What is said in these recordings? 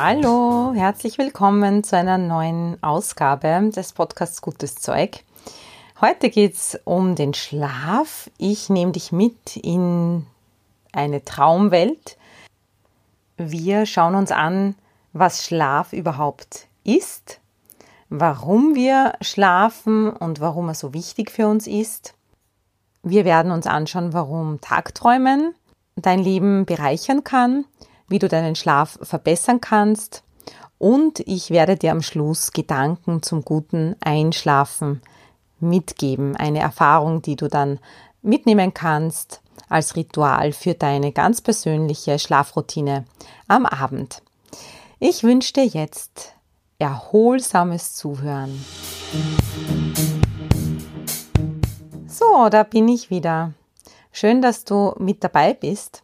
Hallo, herzlich willkommen zu einer neuen Ausgabe des Podcasts Gutes Zeug. Heute geht es um den Schlaf. Ich nehme dich mit in eine Traumwelt. Wir schauen uns an, was Schlaf überhaupt ist, warum wir schlafen und warum er so wichtig für uns ist. Wir werden uns anschauen, warum Tagträumen dein Leben bereichern kann, wie du deinen Schlaf verbessern kannst und ich werde dir am Schluss Gedanken zum guten Einschlafen mitgeben. Eine Erfahrung, die du dann mitnehmen kannst als Ritual für deine ganz persönliche Schlafroutine am Abend. Ich wünsche dir jetzt erholsames Zuhören. So, da bin ich wieder. Schön, dass du mit dabei bist.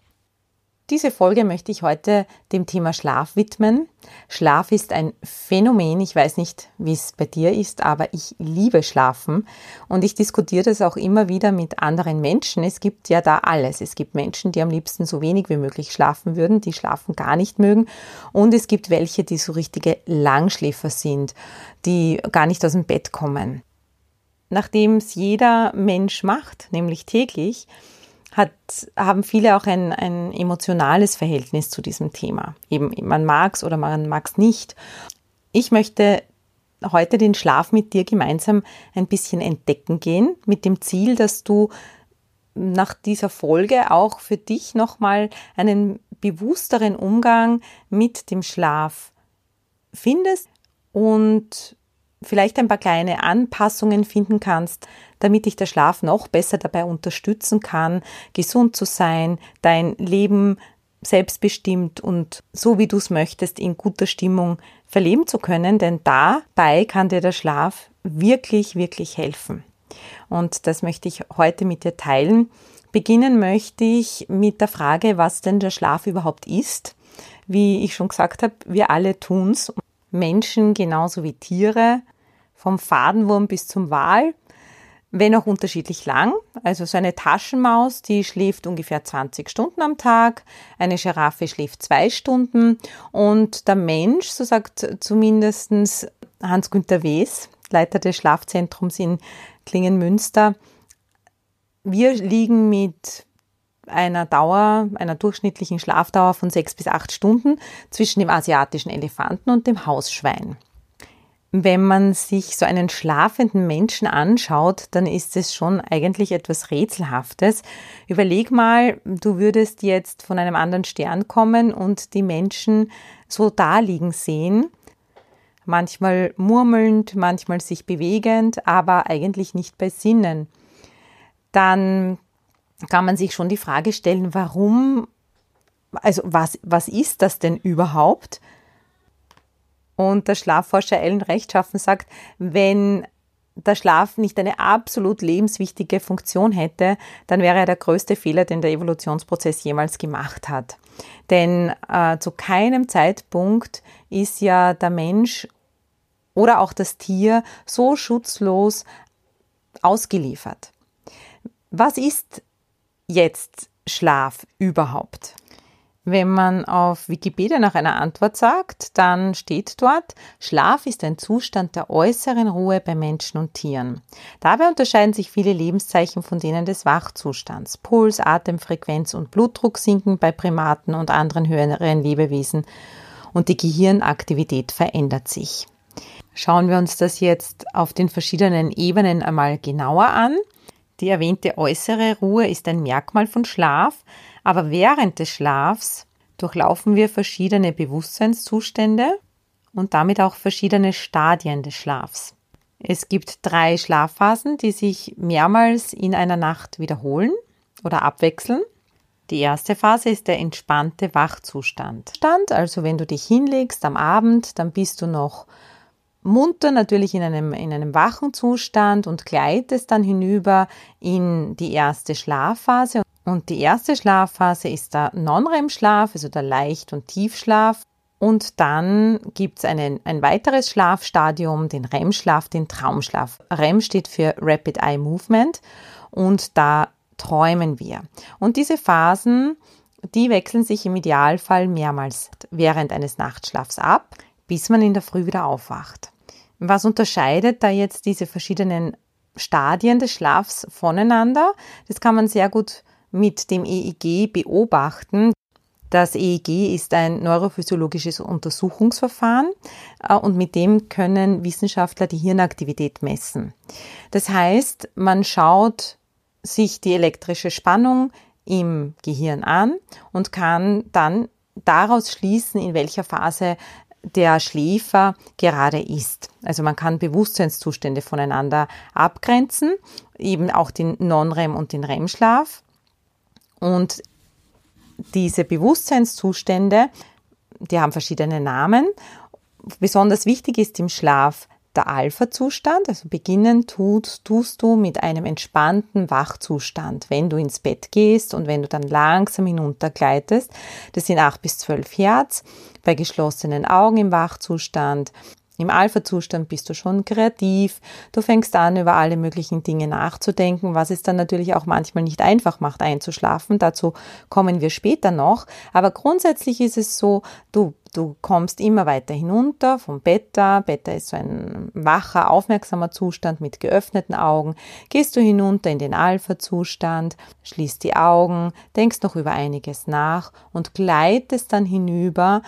Diese Folge möchte ich heute dem Thema Schlaf widmen. Schlaf ist ein Phänomen. Ich weiß nicht, wie es bei dir ist, aber ich liebe Schlafen und ich diskutiere das auch immer wieder mit anderen Menschen. Es gibt ja da alles. Es gibt Menschen, die am liebsten so wenig wie möglich schlafen würden, die schlafen gar nicht mögen und es gibt welche, die so richtige Langschläfer sind, die gar nicht aus dem Bett kommen. Nachdem es jeder Mensch macht, nämlich täglich, hat, haben viele auch ein, ein emotionales Verhältnis zu diesem Thema. Eben, man mag es oder man mag es nicht. Ich möchte heute den Schlaf mit dir gemeinsam ein bisschen entdecken gehen, mit dem Ziel, dass du nach dieser Folge auch für dich nochmal einen bewussteren Umgang mit dem Schlaf findest und vielleicht ein paar kleine Anpassungen finden kannst, damit dich der Schlaf noch besser dabei unterstützen kann, gesund zu sein, dein Leben selbstbestimmt und so wie du es möchtest in guter Stimmung verleben zu können, denn dabei kann dir der Schlaf wirklich, wirklich helfen. Und das möchte ich heute mit dir teilen. Beginnen möchte ich mit der Frage, was denn der Schlaf überhaupt ist. Wie ich schon gesagt habe, wir alle tun's. Menschen genauso wie Tiere vom Fadenwurm bis zum Wal, wenn auch unterschiedlich lang. Also so eine Taschenmaus, die schläft ungefähr 20 Stunden am Tag, eine Giraffe schläft zwei Stunden und der Mensch, so sagt zumindest Hans-Günter Wes, Leiter des Schlafzentrums in Klingenmünster, wir liegen mit einer Dauer, einer durchschnittlichen Schlafdauer von sechs bis acht Stunden zwischen dem asiatischen Elefanten und dem Hausschwein. Wenn man sich so einen schlafenden Menschen anschaut, dann ist es schon eigentlich etwas Rätselhaftes. Überleg mal, du würdest jetzt von einem anderen Stern kommen und die Menschen so da liegen sehen, manchmal murmelnd, manchmal sich bewegend, aber eigentlich nicht bei Sinnen. Dann kann man sich schon die Frage stellen, warum, also was, was ist das denn überhaupt? Und der Schlafforscher Ellen Rechtschaffen sagt, wenn der Schlaf nicht eine absolut lebenswichtige Funktion hätte, dann wäre er der größte Fehler, den der Evolutionsprozess jemals gemacht hat. Denn äh, zu keinem Zeitpunkt ist ja der Mensch oder auch das Tier so schutzlos ausgeliefert. Was ist jetzt Schlaf überhaupt? Wenn man auf Wikipedia nach einer Antwort sagt, dann steht dort, Schlaf ist ein Zustand der äußeren Ruhe bei Menschen und Tieren. Dabei unterscheiden sich viele Lebenszeichen von denen des Wachzustands. Puls, Atemfrequenz und Blutdruck sinken bei Primaten und anderen höheren Lebewesen und die Gehirnaktivität verändert sich. Schauen wir uns das jetzt auf den verschiedenen Ebenen einmal genauer an. Die erwähnte äußere Ruhe ist ein Merkmal von Schlaf, aber während des Schlafs durchlaufen wir verschiedene Bewusstseinszustände und damit auch verschiedene Stadien des Schlafs. Es gibt drei Schlafphasen, die sich mehrmals in einer Nacht wiederholen oder abwechseln. Die erste Phase ist der entspannte Wachzustand. Also wenn du dich hinlegst am Abend, dann bist du noch munter natürlich in einem, in einem wachen Zustand und gleitest dann hinüber in die erste Schlafphase. Und die erste Schlafphase ist der Non-REM-Schlaf, also der Leicht- und Tiefschlaf. Und dann gibt es ein weiteres Schlafstadium, den REM-Schlaf, den Traumschlaf. REM steht für Rapid Eye Movement und da träumen wir. Und diese Phasen, die wechseln sich im Idealfall mehrmals während eines Nachtschlafs ab, bis man in der Früh wieder aufwacht. Was unterscheidet da jetzt diese verschiedenen Stadien des Schlafs voneinander? Das kann man sehr gut mit dem EEG beobachten. Das EEG ist ein neurophysiologisches Untersuchungsverfahren äh, und mit dem können Wissenschaftler die Hirnaktivität messen. Das heißt, man schaut sich die elektrische Spannung im Gehirn an und kann dann daraus schließen, in welcher Phase der Schläfer gerade ist. Also man kann Bewusstseinszustände voneinander abgrenzen, eben auch den Non-REM und den REM-Schlaf. Und diese Bewusstseinszustände, die haben verschiedene Namen. Besonders wichtig ist im Schlaf der Alpha-Zustand, also beginnen tust, tust du mit einem entspannten Wachzustand, wenn du ins Bett gehst und wenn du dann langsam hinuntergleitest. Das sind acht bis zwölf Hertz bei geschlossenen Augen im Wachzustand. Im Alpha-Zustand bist du schon kreativ, du fängst an, über alle möglichen Dinge nachzudenken, was es dann natürlich auch manchmal nicht einfach macht, einzuschlafen. Dazu kommen wir später noch. Aber grundsätzlich ist es so, du, du kommst immer weiter hinunter vom Beta. Beta ist so ein wacher, aufmerksamer Zustand mit geöffneten Augen. Gehst du hinunter in den Alpha-Zustand, schließt die Augen, denkst noch über einiges nach und gleitest dann hinüber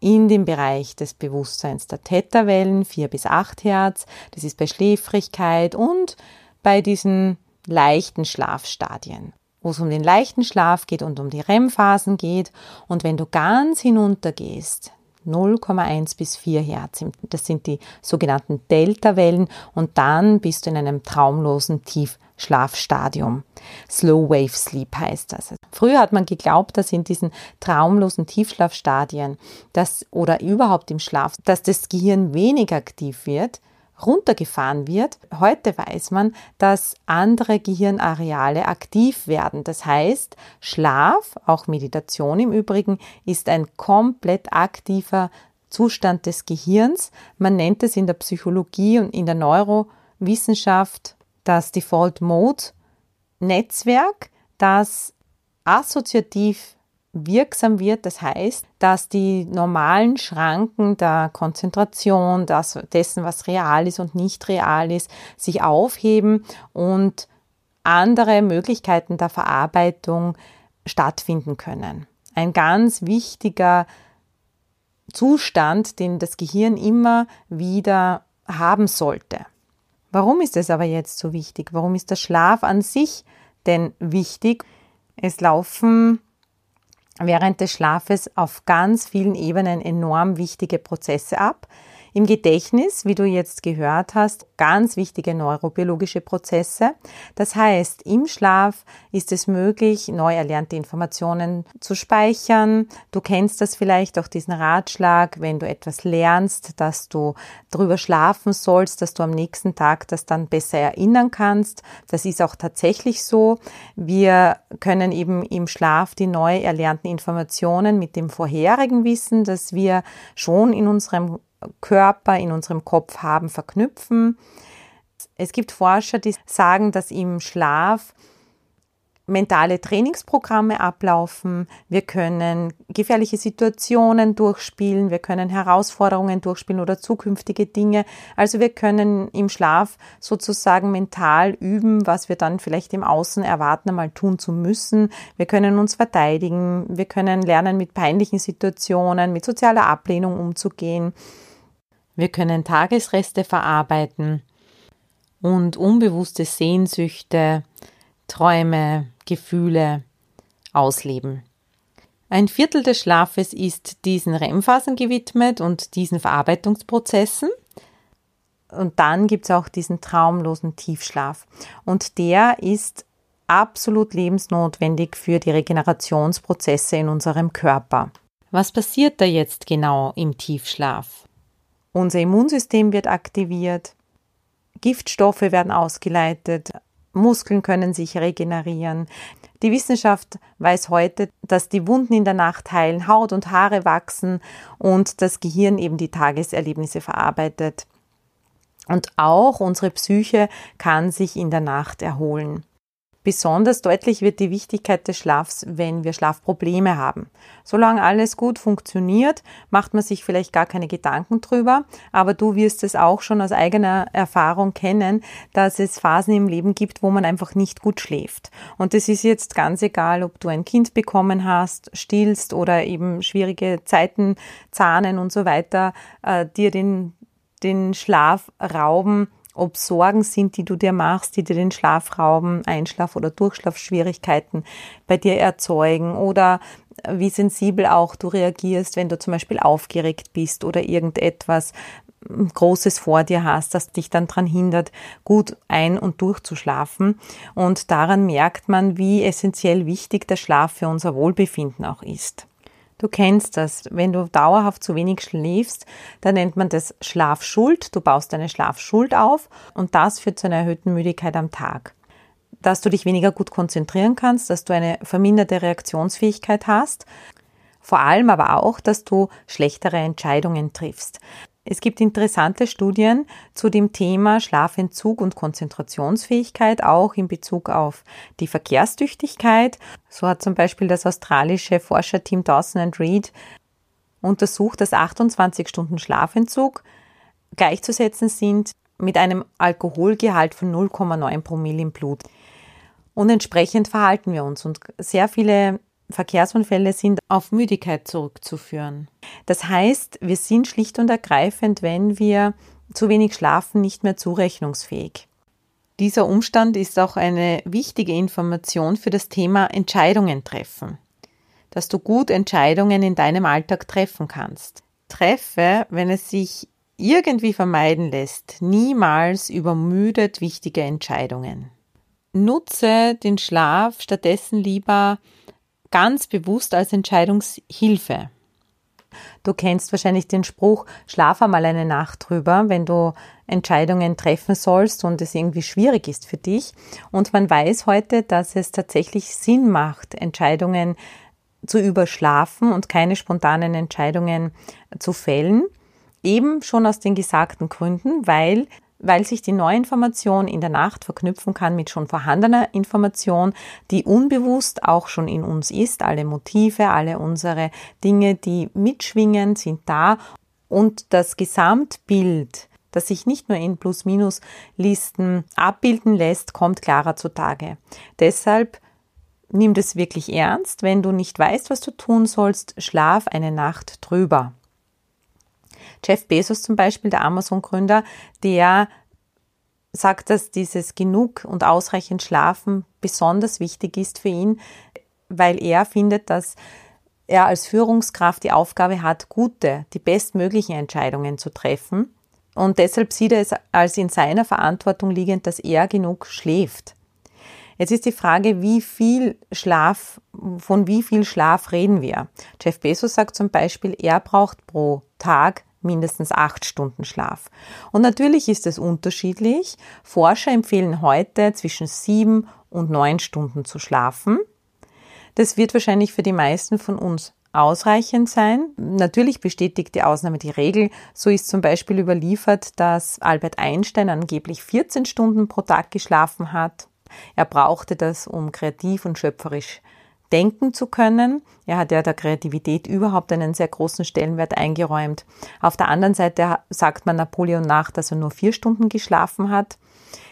in dem Bereich des Bewusstseins der Theta-Wellen, 4 bis 8 Hertz. Das ist bei Schläfrigkeit und bei diesen leichten Schlafstadien, wo es um den leichten Schlaf geht und um die REM-Phasen geht. Und wenn du ganz hinunter gehst, 0,1 bis 4 Hertz. Das sind die sogenannten Delta-Wellen und dann bist du in einem traumlosen Tiefschlafstadium. Slow Wave Sleep heißt das. Früher hat man geglaubt, dass in diesen traumlosen Tiefschlafstadien, dass oder überhaupt im Schlaf, dass das Gehirn weniger aktiv wird, runtergefahren wird. Heute weiß man, dass andere Gehirnareale aktiv werden. Das heißt, Schlaf, auch Meditation im Übrigen, ist ein komplett aktiver Zustand des Gehirns. Man nennt es in der Psychologie und in der Neurowissenschaft das Default Mode Netzwerk, das assoziativ wirksam wird. Das heißt, dass die normalen Schranken der Konzentration, das, dessen, was real ist und nicht real ist, sich aufheben und andere Möglichkeiten der Verarbeitung stattfinden können. Ein ganz wichtiger Zustand, den das Gehirn immer wieder haben sollte. Warum ist es aber jetzt so wichtig? Warum ist der Schlaf an sich denn wichtig? Es laufen während des Schlafes auf ganz vielen Ebenen enorm wichtige Prozesse ab. Im Gedächtnis, wie du jetzt gehört hast, ganz wichtige neurobiologische Prozesse. Das heißt, im Schlaf ist es möglich, neu erlernte Informationen zu speichern. Du kennst das vielleicht auch diesen Ratschlag, wenn du etwas lernst, dass du drüber schlafen sollst, dass du am nächsten Tag das dann besser erinnern kannst. Das ist auch tatsächlich so. Wir können eben im Schlaf die neu erlernten Informationen mit dem vorherigen Wissen, das wir schon in unserem Körper in unserem Kopf haben, verknüpfen. Es gibt Forscher, die sagen, dass im Schlaf mentale Trainingsprogramme ablaufen, wir können gefährliche Situationen durchspielen, wir können Herausforderungen durchspielen oder zukünftige Dinge. Also wir können im Schlaf sozusagen mental üben, was wir dann vielleicht im Außen erwarten, einmal tun zu müssen. Wir können uns verteidigen, wir können lernen, mit peinlichen Situationen, mit sozialer Ablehnung umzugehen. Wir können Tagesreste verarbeiten und unbewusste Sehnsüchte, Träume, Gefühle ausleben. Ein Viertel des Schlafes ist diesen REM-Phasen gewidmet und diesen Verarbeitungsprozessen. Und dann gibt es auch diesen traumlosen Tiefschlaf. Und der ist absolut lebensnotwendig für die Regenerationsprozesse in unserem Körper. Was passiert da jetzt genau im Tiefschlaf? Unser Immunsystem wird aktiviert, Giftstoffe werden ausgeleitet, Muskeln können sich regenerieren. Die Wissenschaft weiß heute, dass die Wunden in der Nacht heilen, Haut und Haare wachsen und das Gehirn eben die Tageserlebnisse verarbeitet. Und auch unsere Psyche kann sich in der Nacht erholen. Besonders deutlich wird die Wichtigkeit des Schlafs, wenn wir Schlafprobleme haben. Solange alles gut funktioniert, macht man sich vielleicht gar keine Gedanken drüber, aber du wirst es auch schon aus eigener Erfahrung kennen, dass es Phasen im Leben gibt, wo man einfach nicht gut schläft. Und es ist jetzt ganz egal, ob du ein Kind bekommen hast, stillst oder eben schwierige Zeiten zahnen und so weiter, äh, dir den, den Schlaf rauben ob Sorgen sind, die du dir machst, die dir den Schlaf rauben, Einschlaf- oder Durchschlafschwierigkeiten bei dir erzeugen oder wie sensibel auch du reagierst, wenn du zum Beispiel aufgeregt bist oder irgendetwas Großes vor dir hast, das dich dann daran hindert, gut ein- und durchzuschlafen. Und daran merkt man, wie essentiell wichtig der Schlaf für unser Wohlbefinden auch ist. Du kennst das. Wenn du dauerhaft zu wenig schläfst, dann nennt man das Schlafschuld. Du baust eine Schlafschuld auf und das führt zu einer erhöhten Müdigkeit am Tag. Dass du dich weniger gut konzentrieren kannst, dass du eine verminderte Reaktionsfähigkeit hast. Vor allem aber auch, dass du schlechtere Entscheidungen triffst. Es gibt interessante Studien zu dem Thema Schlafentzug und Konzentrationsfähigkeit, auch in Bezug auf die Verkehrstüchtigkeit. So hat zum Beispiel das australische Forscherteam Dawson and Reed untersucht, dass 28 Stunden Schlafentzug gleichzusetzen sind mit einem Alkoholgehalt von 0,9 Promille im Blut. Und entsprechend verhalten wir uns. Und sehr viele Verkehrsunfälle sind auf Müdigkeit zurückzuführen. Das heißt, wir sind schlicht und ergreifend, wenn wir zu wenig schlafen, nicht mehr zurechnungsfähig. Dieser Umstand ist auch eine wichtige Information für das Thema Entscheidungen treffen. Dass du gut Entscheidungen in deinem Alltag treffen kannst. Treffe, wenn es sich irgendwie vermeiden lässt, niemals übermüdet wichtige Entscheidungen. Nutze den Schlaf stattdessen lieber ganz bewusst als Entscheidungshilfe. Du kennst wahrscheinlich den Spruch, schlaf einmal eine Nacht drüber, wenn du Entscheidungen treffen sollst und es irgendwie schwierig ist für dich. Und man weiß heute, dass es tatsächlich Sinn macht, Entscheidungen zu überschlafen und keine spontanen Entscheidungen zu fällen. Eben schon aus den gesagten Gründen, weil weil sich die neue Information in der Nacht verknüpfen kann mit schon vorhandener Information, die unbewusst auch schon in uns ist. Alle Motive, alle unsere Dinge, die mitschwingen, sind da und das Gesamtbild, das sich nicht nur in Plus-Minus-Listen abbilden lässt, kommt klarer zutage. Deshalb nimm das wirklich ernst. Wenn du nicht weißt, was du tun sollst, schlaf eine Nacht drüber. Jeff Bezos zum Beispiel, der Amazon-Gründer, der sagt, dass dieses genug und ausreichend Schlafen besonders wichtig ist für ihn, weil er findet, dass er als Führungskraft die Aufgabe hat, gute, die bestmöglichen Entscheidungen zu treffen. Und deshalb sieht er es als in seiner Verantwortung liegend, dass er genug schläft. Jetzt ist die Frage, wie viel Schlaf, von wie viel Schlaf reden wir? Jeff Bezos sagt zum Beispiel, er braucht pro Tag mindestens acht Stunden Schlaf. Und natürlich ist es unterschiedlich. Forscher empfehlen heute zwischen sieben und neun Stunden zu schlafen. Das wird wahrscheinlich für die meisten von uns ausreichend sein. Natürlich bestätigt die Ausnahme die Regel. So ist zum Beispiel überliefert, dass Albert Einstein angeblich 14 Stunden pro Tag geschlafen hat. Er brauchte das, um kreativ und schöpferisch denken zu können. Er hat ja der Kreativität überhaupt einen sehr großen Stellenwert eingeräumt. Auf der anderen Seite sagt man Napoleon nach, dass er nur vier Stunden geschlafen hat.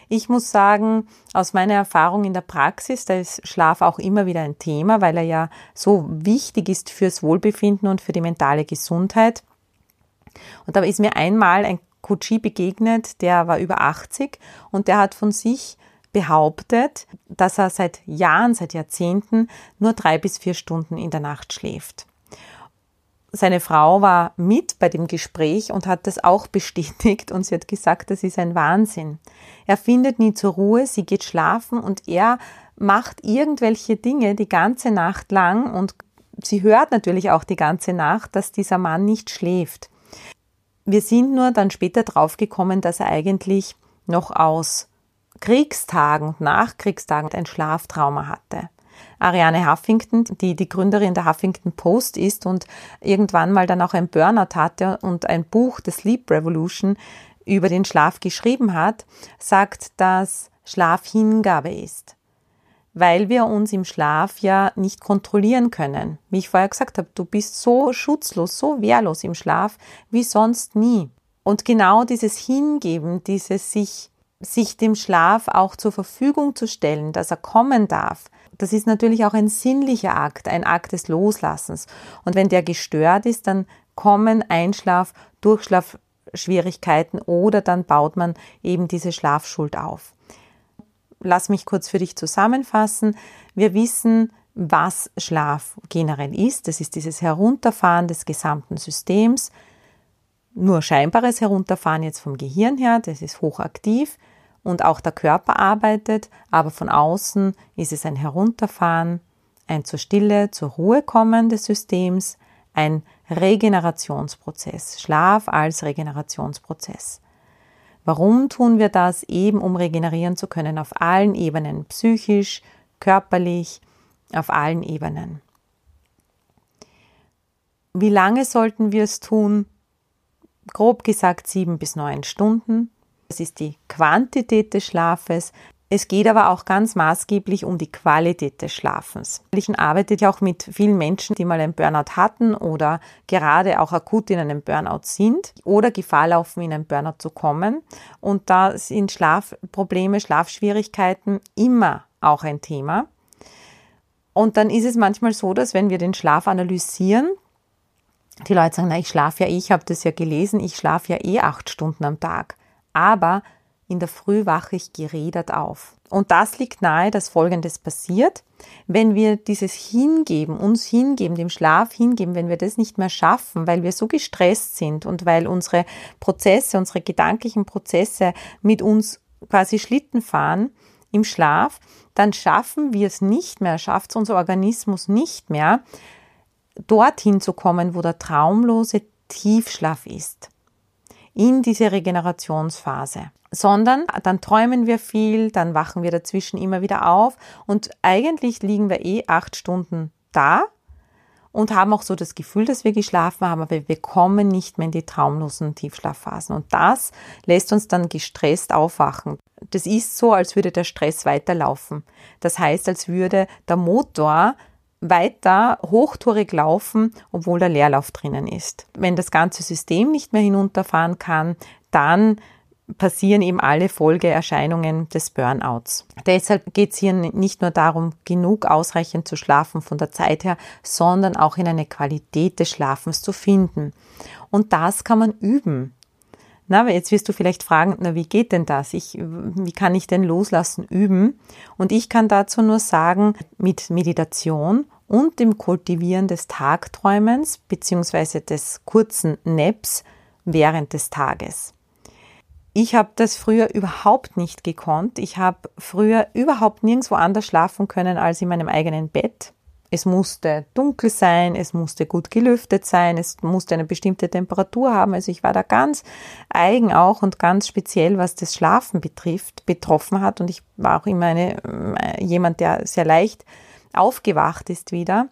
Ich muss sagen, aus meiner Erfahrung in der Praxis, da ist Schlaf auch immer wieder ein Thema, weil er ja so wichtig ist fürs Wohlbefinden und für die mentale Gesundheit. Und da ist mir einmal ein Kutschi begegnet, der war über 80 und der hat von sich behauptet, dass er seit Jahren, seit Jahrzehnten nur drei bis vier Stunden in der Nacht schläft. Seine Frau war mit bei dem Gespräch und hat das auch bestätigt und sie hat gesagt, das ist ein Wahnsinn. Er findet nie zur Ruhe, sie geht schlafen und er macht irgendwelche Dinge die ganze Nacht lang und sie hört natürlich auch die ganze Nacht, dass dieser Mann nicht schläft. Wir sind nur dann später draufgekommen, dass er eigentlich noch aus Kriegstagen und Nachkriegstagen ein Schlaftrauma hatte. Ariane Huffington, die die Gründerin der Huffington Post ist und irgendwann mal dann auch ein Burnout hatte und ein Buch, The Sleep Revolution, über den Schlaf geschrieben hat, sagt, dass Schlaf Hingabe ist. Weil wir uns im Schlaf ja nicht kontrollieren können. Wie ich vorher gesagt habe, du bist so schutzlos, so wehrlos im Schlaf wie sonst nie. Und genau dieses Hingeben, dieses sich, sich dem Schlaf auch zur Verfügung zu stellen, dass er kommen darf, das ist natürlich auch ein sinnlicher Akt, ein Akt des Loslassens. Und wenn der gestört ist, dann kommen Einschlaf, Durchschlafschwierigkeiten oder dann baut man eben diese Schlafschuld auf. Lass mich kurz für dich zusammenfassen. Wir wissen, was Schlaf generell ist. Das ist dieses Herunterfahren des gesamten Systems. Nur scheinbares Herunterfahren jetzt vom Gehirn her, das ist hochaktiv und auch der Körper arbeitet, aber von außen ist es ein Herunterfahren, ein zur Stille, zur Ruhe kommen des Systems, ein Regenerationsprozess, Schlaf als Regenerationsprozess. Warum tun wir das? Eben um regenerieren zu können auf allen Ebenen, psychisch, körperlich, auf allen Ebenen. Wie lange sollten wir es tun? Grob gesagt sieben bis neun Stunden. Das ist die Quantität des Schlafes. Es geht aber auch ganz maßgeblich um die Qualität des Schlafens. Ich arbeite ja auch mit vielen Menschen, die mal einen Burnout hatten oder gerade auch akut in einem Burnout sind oder Gefahr laufen, in einen Burnout zu kommen. Und da sind Schlafprobleme, Schlafschwierigkeiten immer auch ein Thema. Und dann ist es manchmal so, dass wenn wir den Schlaf analysieren, die Leute sagen, na, ich schlafe ja ich habe das ja gelesen, ich schlafe ja eh acht Stunden am Tag aber in der Früh wache ich gerädert auf. Und das liegt nahe, dass Folgendes passiert. Wenn wir dieses Hingeben, uns hingeben, dem Schlaf hingeben, wenn wir das nicht mehr schaffen, weil wir so gestresst sind und weil unsere Prozesse, unsere gedanklichen Prozesse mit uns quasi Schlitten fahren im Schlaf, dann schaffen wir es nicht mehr, schafft es unser Organismus nicht mehr, dorthin zu kommen, wo der traumlose Tiefschlaf ist in diese Regenerationsphase, sondern dann träumen wir viel, dann wachen wir dazwischen immer wieder auf und eigentlich liegen wir eh acht Stunden da und haben auch so das Gefühl, dass wir geschlafen haben, aber wir kommen nicht mehr in die traumlosen Tiefschlafphasen. Und das lässt uns dann gestresst aufwachen. Das ist so, als würde der Stress weiterlaufen. Das heißt, als würde der Motor weiter hochtourig laufen, obwohl der Leerlauf drinnen ist. Wenn das ganze System nicht mehr hinunterfahren kann, dann passieren eben alle Folgeerscheinungen des Burnouts. Deshalb geht es hier nicht nur darum, genug ausreichend zu schlafen von der Zeit her, sondern auch in eine Qualität des Schlafens zu finden. Und das kann man üben. Na, jetzt wirst du vielleicht fragen, na, wie geht denn das? Ich, wie kann ich denn loslassen üben? Und ich kann dazu nur sagen, mit Meditation und dem Kultivieren des Tagträumens bzw. des kurzen Naps während des Tages. Ich habe das früher überhaupt nicht gekonnt. Ich habe früher überhaupt nirgendwo anders schlafen können als in meinem eigenen Bett. Es musste dunkel sein, es musste gut gelüftet sein, es musste eine bestimmte Temperatur haben. Also ich war da ganz eigen auch und ganz speziell, was das Schlafen betrifft, betroffen hat. Und ich war auch immer eine, äh, jemand, der sehr leicht aufgewacht ist wieder.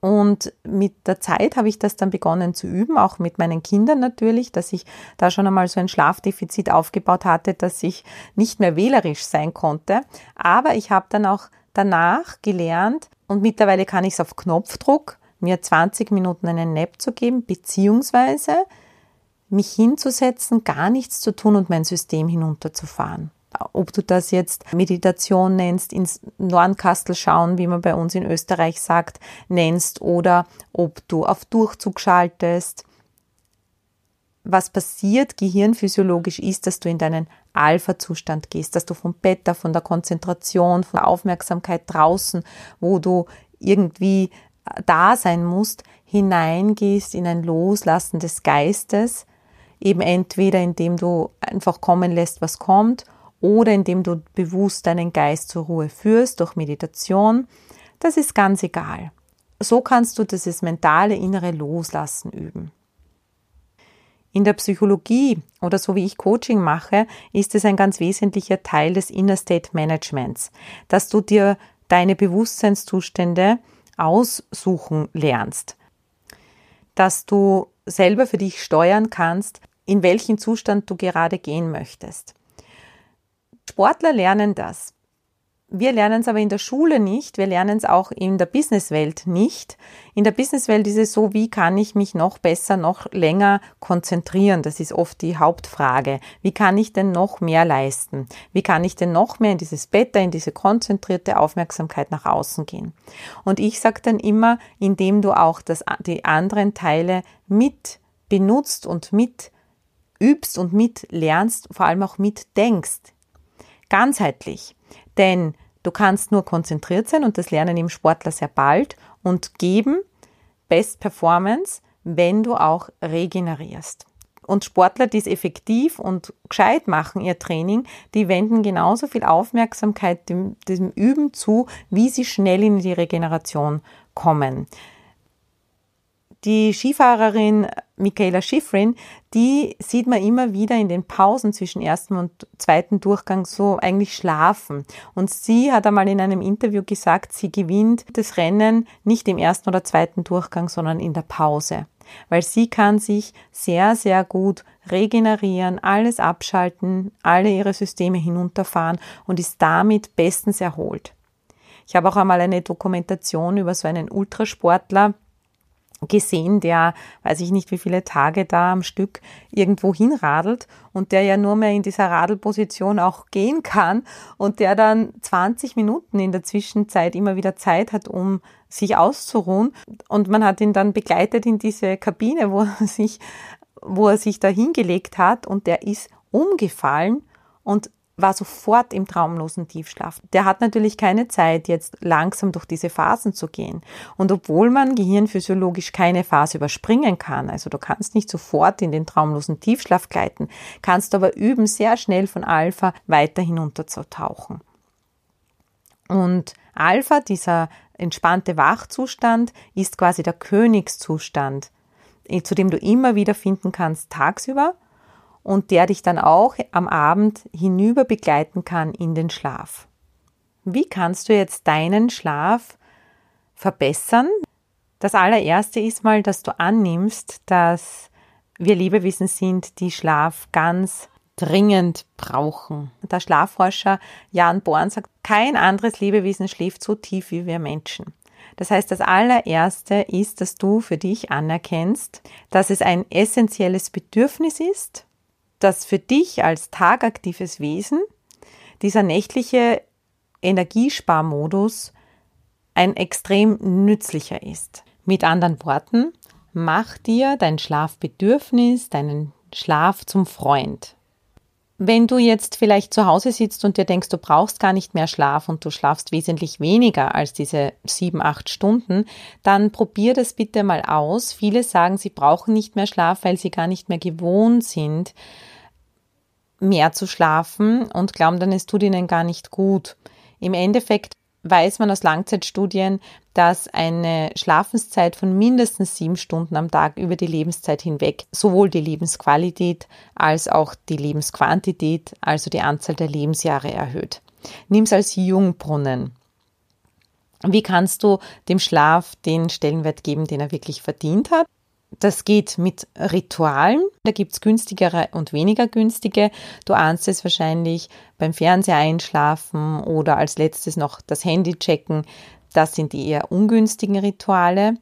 Und mit der Zeit habe ich das dann begonnen zu üben, auch mit meinen Kindern natürlich, dass ich da schon einmal so ein Schlafdefizit aufgebaut hatte, dass ich nicht mehr wählerisch sein konnte. Aber ich habe dann auch danach gelernt, und mittlerweile kann ich es auf Knopfdruck, mir 20 Minuten einen Nap zu geben, beziehungsweise mich hinzusetzen, gar nichts zu tun und mein System hinunterzufahren. Ob du das jetzt Meditation nennst, ins Nornkastel schauen, wie man bei uns in Österreich sagt, nennst oder ob du auf Durchzug schaltest. Was passiert gehirnphysiologisch ist, dass du in deinen Alpha-Zustand gehst, dass du vom Beta, von der Konzentration, von der Aufmerksamkeit draußen, wo du irgendwie da sein musst, hineingehst in ein Loslassen des Geistes, eben entweder indem du einfach kommen lässt, was kommt, oder indem du bewusst deinen Geist zur Ruhe führst durch Meditation. Das ist ganz egal. So kannst du dieses mentale innere Loslassen üben. In der Psychologie oder so wie ich Coaching mache, ist es ein ganz wesentlicher Teil des Inner State Managements, dass du dir deine Bewusstseinszustände aussuchen lernst, dass du selber für dich steuern kannst, in welchen Zustand du gerade gehen möchtest. Sportler lernen das. Wir lernen es aber in der Schule nicht, wir lernen es auch in der Businesswelt nicht. In der Businesswelt ist es so, wie kann ich mich noch besser, noch länger konzentrieren? Das ist oft die Hauptfrage. Wie kann ich denn noch mehr leisten? Wie kann ich denn noch mehr in dieses Better, in diese konzentrierte Aufmerksamkeit nach außen gehen? Und ich sage dann immer, indem du auch das, die anderen Teile mit benutzt und mit übst und mit lernst, vor allem auch mit denkst. Ganzheitlich. Denn du kannst nur konzentriert sein und das lernen im Sportler sehr bald und geben Best Performance, wenn du auch regenerierst. Und Sportler, die es effektiv und gescheit machen, ihr Training, die wenden genauso viel Aufmerksamkeit dem, dem Üben zu, wie sie schnell in die Regeneration kommen die Skifahrerin Michaela Schifrin, die sieht man immer wieder in den Pausen zwischen ersten und zweiten Durchgang so eigentlich schlafen. Und sie hat einmal in einem Interview gesagt, sie gewinnt das Rennen nicht im ersten oder zweiten Durchgang, sondern in der Pause. Weil sie kann sich sehr, sehr gut regenerieren, alles abschalten, alle ihre Systeme hinunterfahren und ist damit bestens erholt. Ich habe auch einmal eine Dokumentation über so einen Ultrasportler gesehen, der, weiß ich nicht, wie viele Tage da am Stück irgendwo hinradelt und der ja nur mehr in dieser Radelposition auch gehen kann und der dann 20 Minuten in der Zwischenzeit immer wieder Zeit hat, um sich auszuruhen. Und man hat ihn dann begleitet in diese Kabine, wo er sich, wo er sich da hingelegt hat und der ist umgefallen und war sofort im traumlosen Tiefschlaf. Der hat natürlich keine Zeit, jetzt langsam durch diese Phasen zu gehen. Und obwohl man gehirnphysiologisch keine Phase überspringen kann, also du kannst nicht sofort in den traumlosen Tiefschlaf gleiten, kannst du aber üben, sehr schnell von Alpha weiter hinunterzutauchen. Und Alpha, dieser entspannte Wachzustand, ist quasi der Königszustand, zu dem du immer wieder finden kannst tagsüber und der dich dann auch am Abend hinüber begleiten kann in den Schlaf. Wie kannst du jetzt deinen Schlaf verbessern? Das allererste ist mal, dass du annimmst, dass wir Lebewesen sind, die Schlaf ganz dringend brauchen. Der Schlafforscher Jan Born sagt, kein anderes Lebewesen schläft so tief wie wir Menschen. Das heißt, das allererste ist, dass du für dich anerkennst, dass es ein essentielles Bedürfnis ist dass für dich als tagaktives Wesen dieser nächtliche Energiesparmodus ein extrem nützlicher ist. Mit anderen Worten, mach dir dein Schlafbedürfnis, deinen Schlaf zum Freund. Wenn du jetzt vielleicht zu Hause sitzt und dir denkst, du brauchst gar nicht mehr Schlaf und du schlafst wesentlich weniger als diese sieben, acht Stunden, dann probier das bitte mal aus. Viele sagen, sie brauchen nicht mehr Schlaf, weil sie gar nicht mehr gewohnt sind, mehr zu schlafen und glauben dann, es tut ihnen gar nicht gut. Im Endeffekt weiß man aus Langzeitstudien, dass eine Schlafenszeit von mindestens sieben Stunden am Tag über die Lebenszeit hinweg sowohl die Lebensqualität als auch die Lebensquantität, also die Anzahl der Lebensjahre erhöht. Nimm's als Jungbrunnen. Wie kannst du dem Schlaf den Stellenwert geben, den er wirklich verdient hat? Das geht mit Ritualen. Da gibt's günstigere und weniger günstige. Du ahnst es wahrscheinlich beim Fernseher einschlafen oder als letztes noch das Handy checken. Das sind die eher ungünstigen Rituale.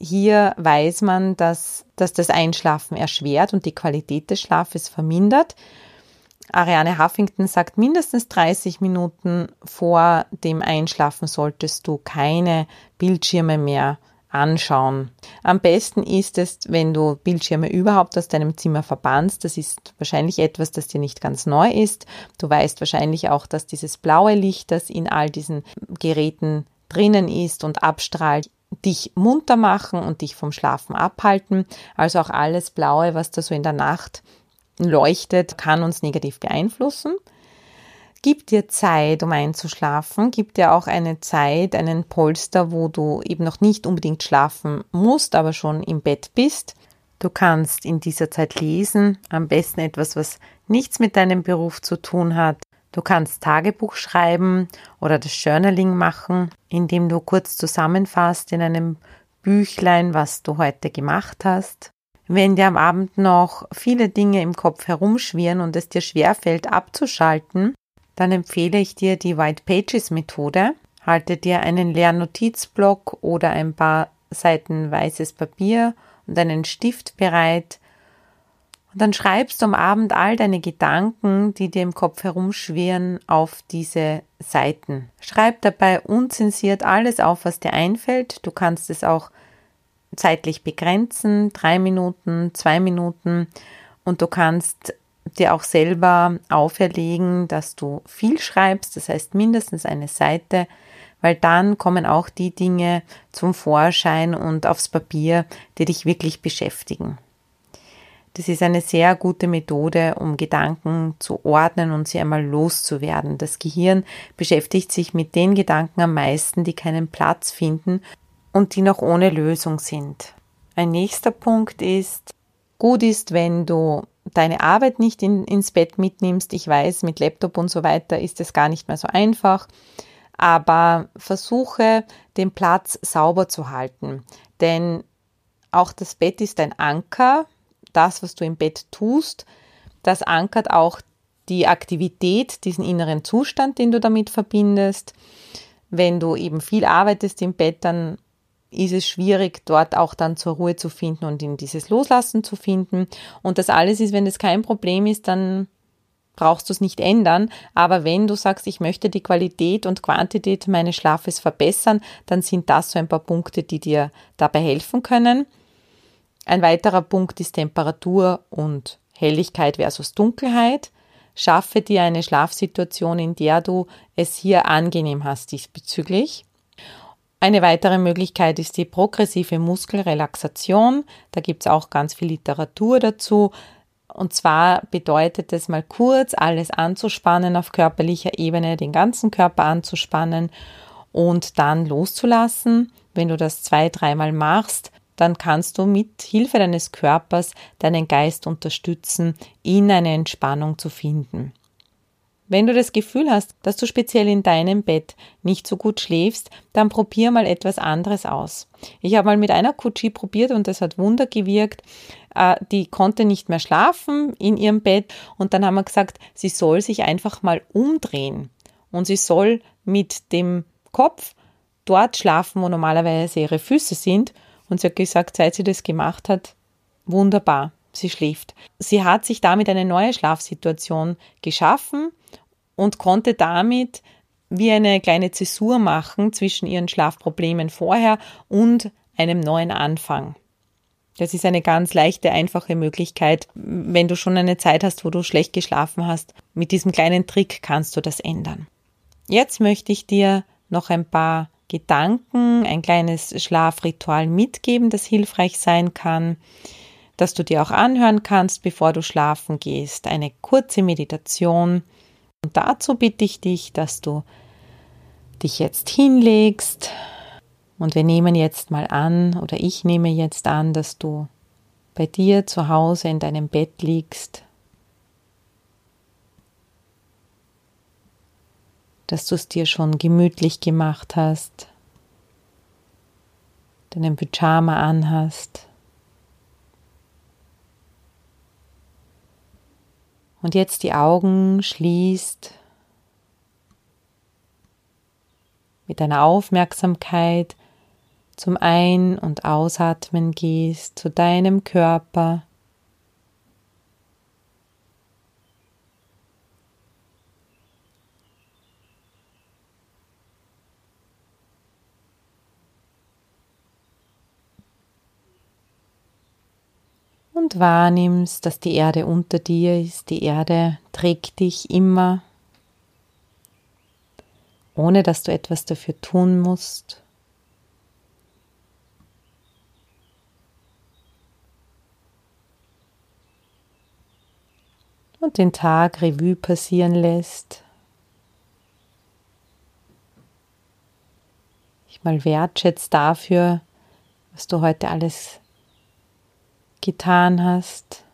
Hier weiß man, dass, dass das Einschlafen erschwert und die Qualität des Schlafes vermindert. Ariane Huffington sagt, mindestens 30 Minuten vor dem Einschlafen solltest du keine Bildschirme mehr anschauen. Am besten ist es, wenn du Bildschirme überhaupt aus deinem Zimmer verbannst. Das ist wahrscheinlich etwas, das dir nicht ganz neu ist. Du weißt wahrscheinlich auch, dass dieses blaue Licht, das in all diesen Geräten drinnen ist und abstrahlt, dich munter machen und dich vom Schlafen abhalten. Also auch alles Blaue, was da so in der Nacht leuchtet, kann uns negativ beeinflussen. Gib dir Zeit, um einzuschlafen. Gib dir auch eine Zeit, einen Polster, wo du eben noch nicht unbedingt schlafen musst, aber schon im Bett bist. Du kannst in dieser Zeit lesen, am besten etwas, was nichts mit deinem Beruf zu tun hat. Du kannst Tagebuch schreiben oder das Journaling machen, indem du kurz zusammenfasst in einem Büchlein, was du heute gemacht hast. Wenn dir am Abend noch viele Dinge im Kopf herumschwirren und es dir schwerfällt abzuschalten, dann empfehle ich dir die White Pages Methode. Halte dir einen leeren Notizblock oder ein paar Seiten weißes Papier und einen Stift bereit. Und dann schreibst du am Abend all deine Gedanken, die dir im Kopf herumschwirren, auf diese Seiten. Schreib dabei unzensiert alles auf, was dir einfällt. Du kannst es auch zeitlich begrenzen, drei Minuten, zwei Minuten. Und du kannst dir auch selber auferlegen, dass du viel schreibst, das heißt mindestens eine Seite, weil dann kommen auch die Dinge zum Vorschein und aufs Papier, die dich wirklich beschäftigen. Das ist eine sehr gute Methode, um Gedanken zu ordnen und sie einmal loszuwerden. Das Gehirn beschäftigt sich mit den Gedanken am meisten, die keinen Platz finden und die noch ohne Lösung sind. Ein nächster Punkt ist, gut ist, wenn du deine Arbeit nicht in, ins Bett mitnimmst. Ich weiß, mit Laptop und so weiter ist es gar nicht mehr so einfach, aber versuche den Platz sauber zu halten, denn auch das Bett ist ein Anker. Das, was du im Bett tust, das ankert auch die Aktivität, diesen inneren Zustand, den du damit verbindest. Wenn du eben viel arbeitest im Bett, dann ist es schwierig, dort auch dann zur Ruhe zu finden und in dieses Loslassen zu finden. Und das alles ist, wenn das kein Problem ist, dann brauchst du es nicht ändern. Aber wenn du sagst, ich möchte die Qualität und Quantität meines Schlafes verbessern, dann sind das so ein paar Punkte, die dir dabei helfen können. Ein weiterer Punkt ist Temperatur und Helligkeit versus Dunkelheit. Schaffe dir eine Schlafsituation, in der du es hier angenehm hast diesbezüglich. Eine weitere Möglichkeit ist die progressive Muskelrelaxation. Da gibt es auch ganz viel Literatur dazu. Und zwar bedeutet es mal kurz alles anzuspannen auf körperlicher Ebene, den ganzen Körper anzuspannen und dann loszulassen. Wenn du das zwei, dreimal machst, dann kannst du mit Hilfe deines Körpers deinen Geist unterstützen, in eine Entspannung zu finden. Wenn du das Gefühl hast, dass du speziell in deinem Bett nicht so gut schläfst, dann probier mal etwas anderes aus. Ich habe mal mit einer Kutschi probiert und das hat Wunder gewirkt. Äh, die konnte nicht mehr schlafen in ihrem Bett und dann haben wir gesagt, sie soll sich einfach mal umdrehen und sie soll mit dem Kopf dort schlafen, wo normalerweise ihre Füße sind. Und sie hat gesagt, seit sie das gemacht hat, wunderbar, sie schläft. Sie hat sich damit eine neue Schlafsituation geschaffen und konnte damit wie eine kleine Zäsur machen zwischen ihren Schlafproblemen vorher und einem neuen Anfang. Das ist eine ganz leichte, einfache Möglichkeit. Wenn du schon eine Zeit hast, wo du schlecht geschlafen hast, mit diesem kleinen Trick kannst du das ändern. Jetzt möchte ich dir noch ein paar Gedanken, ein kleines Schlafritual mitgeben, das hilfreich sein kann, das du dir auch anhören kannst, bevor du schlafen gehst. Eine kurze Meditation, und dazu bitte ich dich, dass du dich jetzt hinlegst und wir nehmen jetzt mal an oder ich nehme jetzt an, dass du bei dir zu Hause in deinem Bett liegst, dass du es dir schon gemütlich gemacht hast, deinen Pyjama anhast. Und jetzt die Augen schließt, mit deiner Aufmerksamkeit zum Ein- und Ausatmen gehst, zu deinem Körper. und wahrnimmst, dass die Erde unter dir ist. Die Erde trägt dich immer, ohne dass du etwas dafür tun musst. Und den Tag Revue passieren lässt. Ich mal wertschätze dafür, was du heute alles getan hast,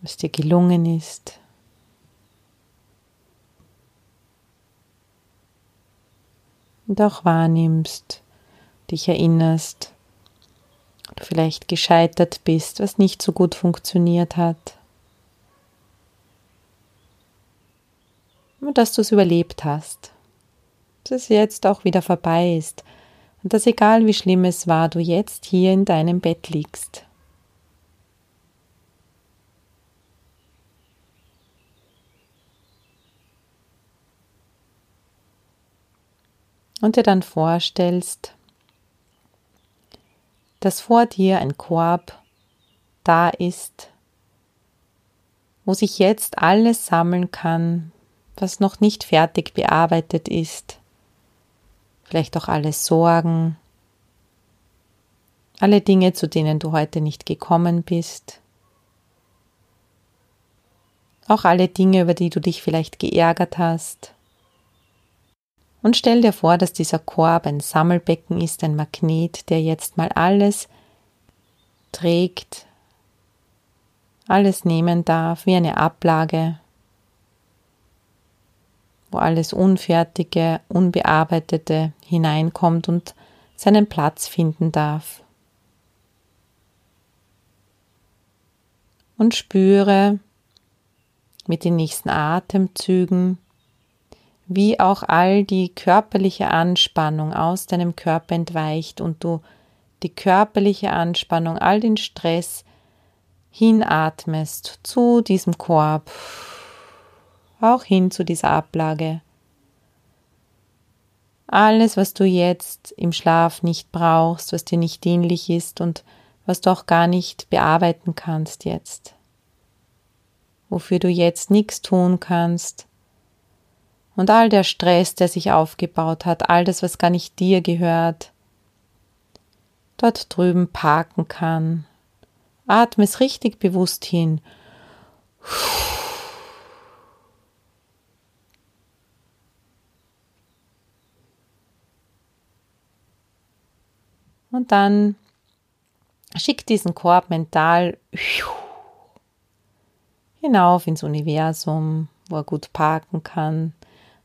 was dir gelungen ist. Und auch wahrnimmst, dich erinnerst, du vielleicht gescheitert bist, was nicht so gut funktioniert hat. Und dass du es überlebt hast, dass es jetzt auch wieder vorbei ist und dass egal wie schlimm es war, du jetzt hier in deinem Bett liegst. Und dir dann vorstellst, dass vor dir ein Korb da ist, wo sich jetzt alles sammeln kann, was noch nicht fertig bearbeitet ist, vielleicht auch alle Sorgen, alle Dinge, zu denen du heute nicht gekommen bist, auch alle Dinge, über die du dich vielleicht geärgert hast. Und stell dir vor, dass dieser Korb ein Sammelbecken ist, ein Magnet, der jetzt mal alles trägt, alles nehmen darf, wie eine Ablage, wo alles Unfertige, Unbearbeitete hineinkommt und seinen Platz finden darf. Und spüre mit den nächsten Atemzügen, wie auch all die körperliche Anspannung aus deinem Körper entweicht und du die körperliche Anspannung, all den Stress hinatmest zu diesem Korb auch hin zu dieser Ablage. Alles, was du jetzt im Schlaf nicht brauchst, was dir nicht dienlich ist und was du auch gar nicht bearbeiten kannst jetzt. Wofür du jetzt nichts tun kannst. Und all der Stress, der sich aufgebaut hat, all das, was gar nicht dir gehört, dort drüben parken kann. Atme es richtig bewusst hin. Puh. Und dann schick diesen Korb mental hinauf ins Universum, wo er gut parken kann,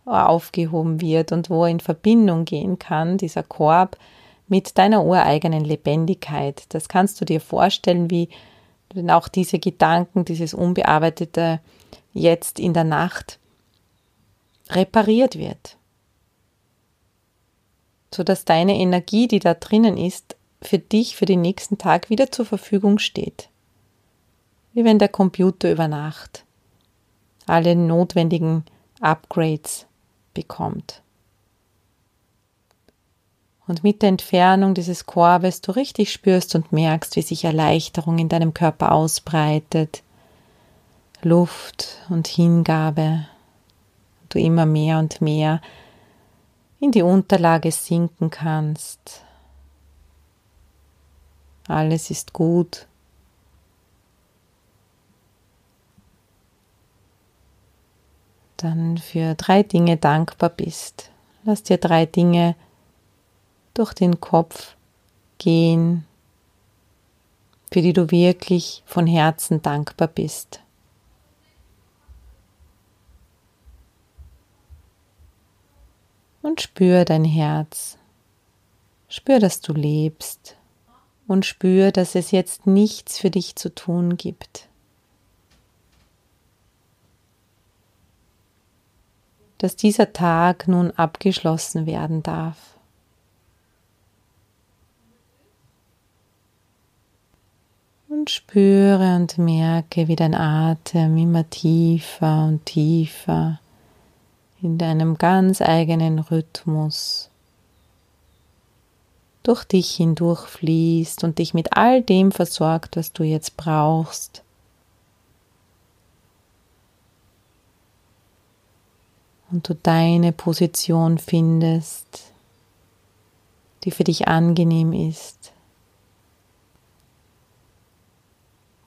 wo er aufgehoben wird und wo er in Verbindung gehen kann, dieser Korb, mit deiner ureigenen Lebendigkeit. Das kannst du dir vorstellen, wie wenn auch diese Gedanken, dieses Unbearbeitete jetzt in der Nacht repariert wird sodass deine Energie, die da drinnen ist, für dich für den nächsten Tag wieder zur Verfügung steht. Wie wenn der Computer über Nacht alle notwendigen Upgrades bekommt. Und mit der Entfernung dieses Korbes du richtig spürst und merkst, wie sich Erleichterung in deinem Körper ausbreitet, Luft und Hingabe, du immer mehr und mehr in die Unterlage sinken kannst. Alles ist gut. Dann für drei Dinge dankbar bist. Lass dir drei Dinge durch den Kopf gehen, für die du wirklich von Herzen dankbar bist. Und spür dein Herz. Spür, dass du lebst und spür, dass es jetzt nichts für dich zu tun gibt. Dass dieser Tag nun abgeschlossen werden darf. Und spüre und merke, wie dein Atem immer tiefer und tiefer in deinem ganz eigenen Rhythmus durch dich hindurch fließt und dich mit all dem versorgt, was du jetzt brauchst. Und du deine Position findest, die für dich angenehm ist.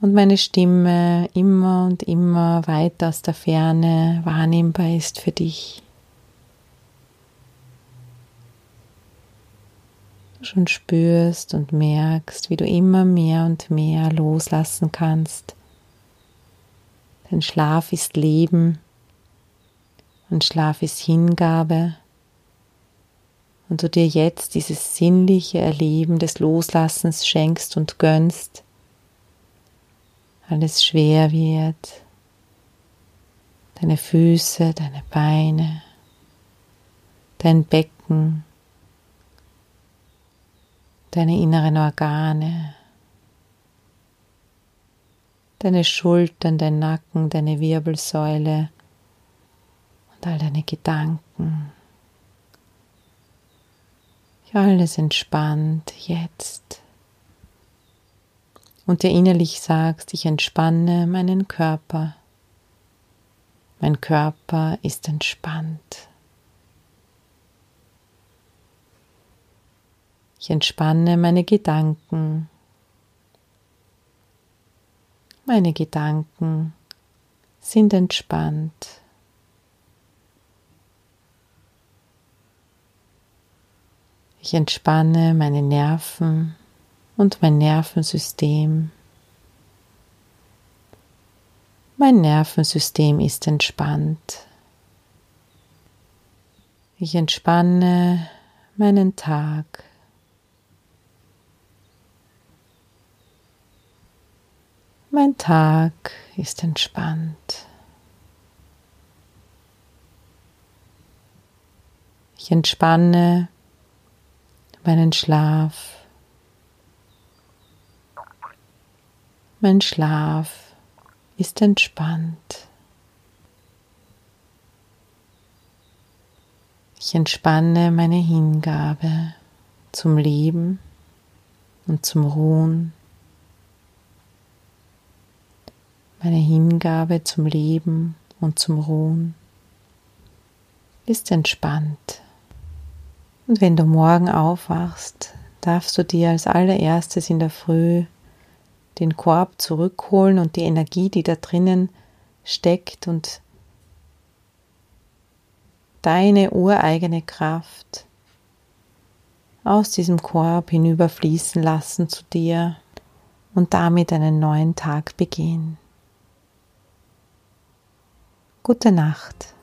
und meine Stimme immer und immer weiter aus der Ferne wahrnehmbar ist für dich. Du schon spürst und merkst, wie du immer mehr und mehr loslassen kannst. Denn Schlaf ist Leben und Schlaf ist Hingabe. Und du dir jetzt dieses sinnliche Erleben des Loslassens schenkst und gönnst alles schwer wird, deine Füße, deine Beine, dein Becken, deine inneren Organe, deine Schultern, dein Nacken, deine Wirbelsäule und all deine Gedanken. Alles entspannt jetzt. Und dir innerlich sagst, ich entspanne meinen Körper. Mein Körper ist entspannt. Ich entspanne meine Gedanken. Meine Gedanken sind entspannt. Ich entspanne meine Nerven und mein Nervensystem. Mein Nervensystem ist entspannt. Ich entspanne meinen Tag. Mein Tag ist entspannt. Ich entspanne meinen Schlaf. Mein Schlaf ist entspannt. Ich entspanne meine Hingabe zum Leben und zum Ruhen. Meine Hingabe zum Leben und zum Ruhen ist entspannt. Und wenn du morgen aufwachst, darfst du dir als allererstes in der Früh den Korb zurückholen und die Energie, die da drinnen steckt und deine ureigene Kraft aus diesem Korb hinüberfließen lassen zu dir und damit einen neuen Tag begehen. Gute Nacht.